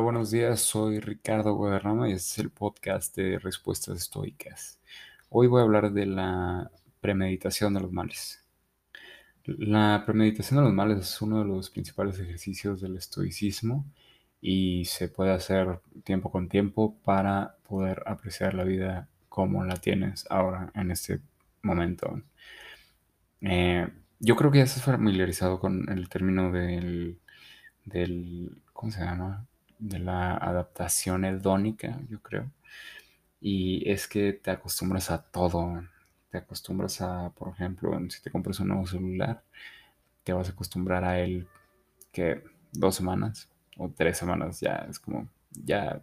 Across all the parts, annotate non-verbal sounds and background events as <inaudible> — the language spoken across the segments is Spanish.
buenos días, soy Ricardo Guadarrama y este es el podcast de Respuestas Estoicas. Hoy voy a hablar de la premeditación de los males. La premeditación de los males es uno de los principales ejercicios del estoicismo y se puede hacer tiempo con tiempo para poder apreciar la vida como la tienes ahora en este momento. Eh, yo creo que ya estás familiarizado con el término del, del ¿cómo se llama? De la adaptación hedónica, yo creo. Y es que te acostumbras a todo. Te acostumbras a, por ejemplo, si te compras un nuevo celular, te vas a acostumbrar a él que dos semanas o tres semanas ya es como, ya,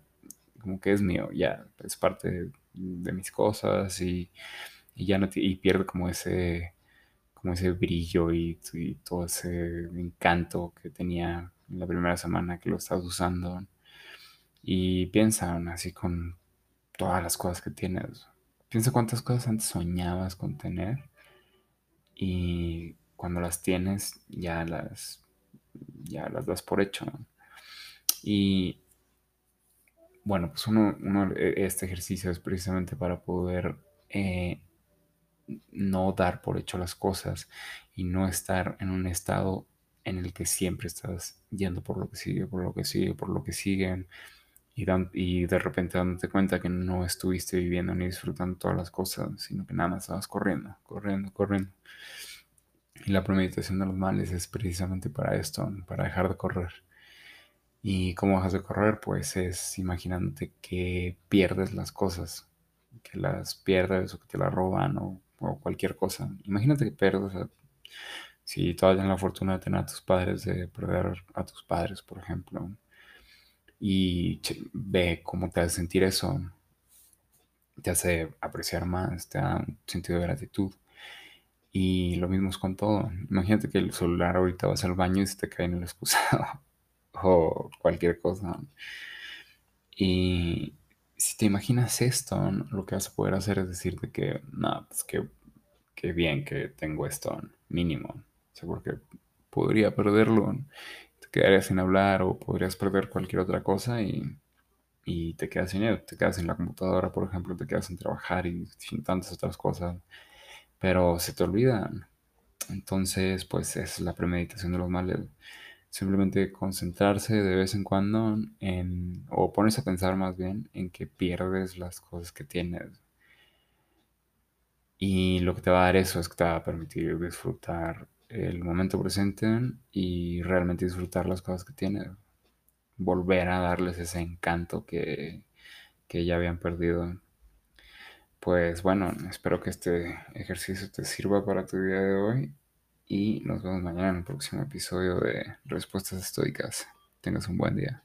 como que es mío, ya es parte de, mis cosas y, ya no y pierde como ese, como ese brillo y, y todo ese encanto que tenía la primera semana que lo estás usando. Y piensa así con todas las cosas que tienes. Piensa cuántas cosas antes soñabas con tener y cuando las tienes ya las, ya las das por hecho. Y bueno, pues uno, e, este ejercicio es precisamente para poder eh, no dar por hecho las cosas y no estar en un estado en el que siempre estás yendo por lo que sigue, por lo que sigue, por lo que siguen, y, y de repente dándote cuenta que no estuviste viviendo ni disfrutando todas las cosas, sino que nada más estabas corriendo, corriendo, corriendo. Y la premeditación de los males es precisamente para esto, para dejar de correr. ¿Y cómo dejas de correr? Pues es imaginándote que pierdes las cosas, que las pierdes o que te las roban o, o cualquier cosa. Imagínate que pierdes si todavía tienes la fortuna de tener a tus padres, de perder a tus padres, por ejemplo, y ve cómo te hace sentir eso, te hace apreciar más, te da un sentido de gratitud. Y lo mismo es con todo. Imagínate que el celular ahorita vas al baño y se te cae en el excusado <laughs> o cualquier cosa. Y si te imaginas esto, lo que vas a poder hacer es decirte que, no, pues que, que bien que tengo esto mínimo porque podría perderlo, te quedarías sin hablar o podrías perder cualquier otra cosa y, te quedas sin ello, te quedas sin la computadora, por ejemplo, te quedas sin trabajar y sin tantas otras cosas, pero se te olvidan. Entonces, pues es la premeditación de los males. Simplemente concentrarse de vez en cuando en, o pones a pensar más bien en que pierdes las cosas que tienes. Y lo que te va a dar eso es que te va a permitir disfrutar el momento presente y realmente disfrutar las cosas que tiene. Volver a darles ese encanto que, que ya habían perdido. Pues bueno, espero que este ejercicio te sirva para tu día de hoy y nos vemos mañana en el próximo episodio de Respuestas Estoicas. Tengas un buen día.